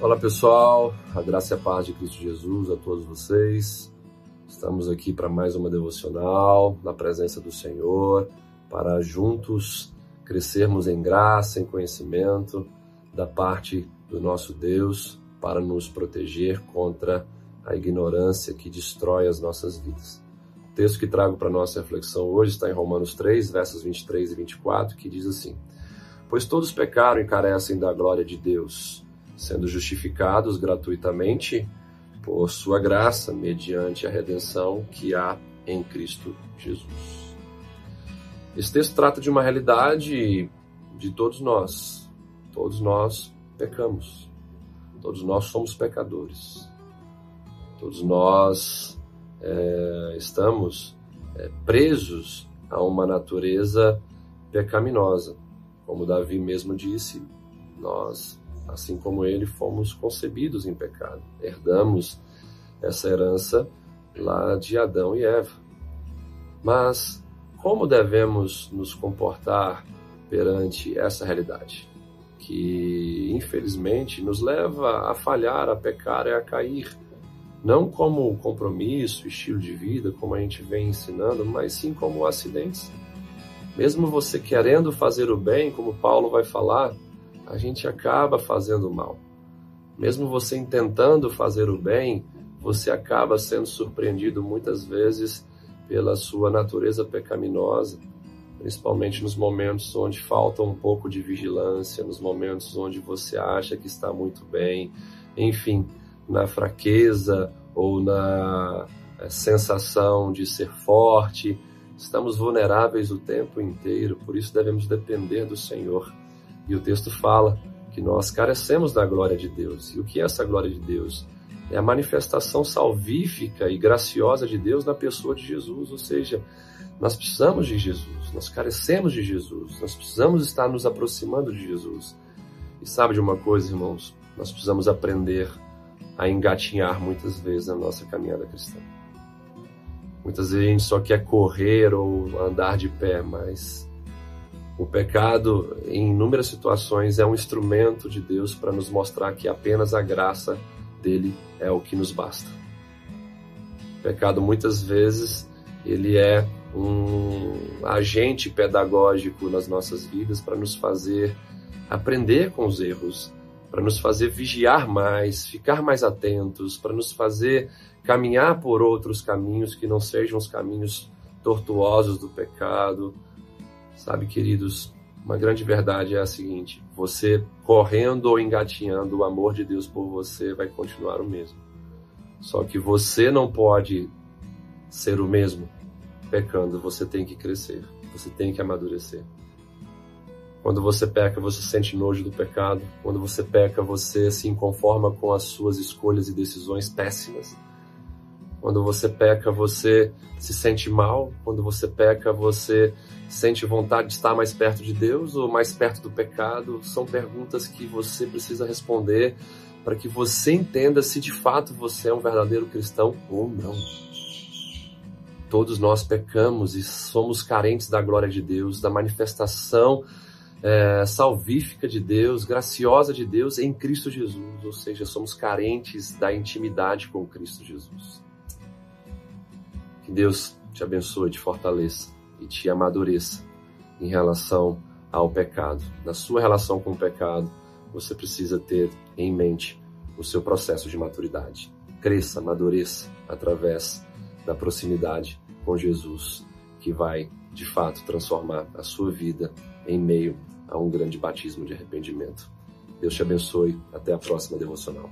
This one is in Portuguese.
Olá pessoal, a graça e a paz de Cristo Jesus a todos vocês. Estamos aqui para mais uma devocional na presença do Senhor, para juntos crescermos em graça, em conhecimento da parte do nosso Deus, para nos proteger contra a ignorância que destrói as nossas vidas. O texto que trago para nossa reflexão hoje está em Romanos 3, versos 23 e 24, que diz assim: Pois todos pecaram e carecem da glória de Deus sendo justificados gratuitamente por sua graça, mediante a redenção que há em Cristo Jesus. Esse texto trata de uma realidade de todos nós. Todos nós pecamos. Todos nós somos pecadores. Todos nós é, estamos é, presos a uma natureza pecaminosa. Como Davi mesmo disse, nós Assim como ele, fomos concebidos em pecado. Herdamos essa herança lá de Adão e Eva. Mas como devemos nos comportar perante essa realidade? Que infelizmente nos leva a falhar, a pecar e a cair. Não como compromisso, estilo de vida, como a gente vem ensinando, mas sim como acidentes. Mesmo você querendo fazer o bem, como Paulo vai falar, a gente acaba fazendo mal. Mesmo você intentando fazer o bem, você acaba sendo surpreendido muitas vezes pela sua natureza pecaminosa, principalmente nos momentos onde falta um pouco de vigilância, nos momentos onde você acha que está muito bem, enfim, na fraqueza ou na eh, sensação de ser forte. Estamos vulneráveis o tempo inteiro, por isso devemos depender do Senhor. E o texto fala que nós carecemos da glória de Deus. E o que é essa glória de Deus? É a manifestação salvífica e graciosa de Deus na pessoa de Jesus, ou seja, nós precisamos de Jesus, nós carecemos de Jesus, nós precisamos estar nos aproximando de Jesus. E sabe de uma coisa, irmãos? Nós precisamos aprender a engatinhar muitas vezes na nossa caminhada cristã. Muitas vezes a gente só quer correr ou andar de pé, mas o pecado, em inúmeras situações, é um instrumento de Deus para nos mostrar que apenas a graça dele é o que nos basta. O pecado, muitas vezes, ele é um agente pedagógico nas nossas vidas para nos fazer aprender com os erros, para nos fazer vigiar mais, ficar mais atentos, para nos fazer caminhar por outros caminhos que não sejam os caminhos tortuosos do pecado, Sabe, queridos, uma grande verdade é a seguinte: você correndo ou engatinhando, o amor de Deus por você vai continuar o mesmo. Só que você não pode ser o mesmo pecando, você tem que crescer, você tem que amadurecer. Quando você peca, você sente nojo do pecado. Quando você peca, você se inconforma com as suas escolhas e decisões péssimas. Quando você peca, você se sente mal. Quando você peca, você sente vontade de estar mais perto de Deus ou mais perto do pecado? São perguntas que você precisa responder para que você entenda se de fato você é um verdadeiro cristão ou não. Todos nós pecamos e somos carentes da glória de Deus, da manifestação é, salvífica de Deus, graciosa de Deus em Cristo Jesus, ou seja, somos carentes da intimidade com Cristo Jesus. Que Deus te abençoe, te fortaleça e te amadureça em relação ao pecado. Na sua relação com o pecado, você precisa ter em mente o seu processo de maturidade. Cresça, amadureça através da proximidade com Jesus, que vai de fato transformar a sua vida em meio a um grande batismo de arrependimento. Deus te abençoe. Até a próxima devocional.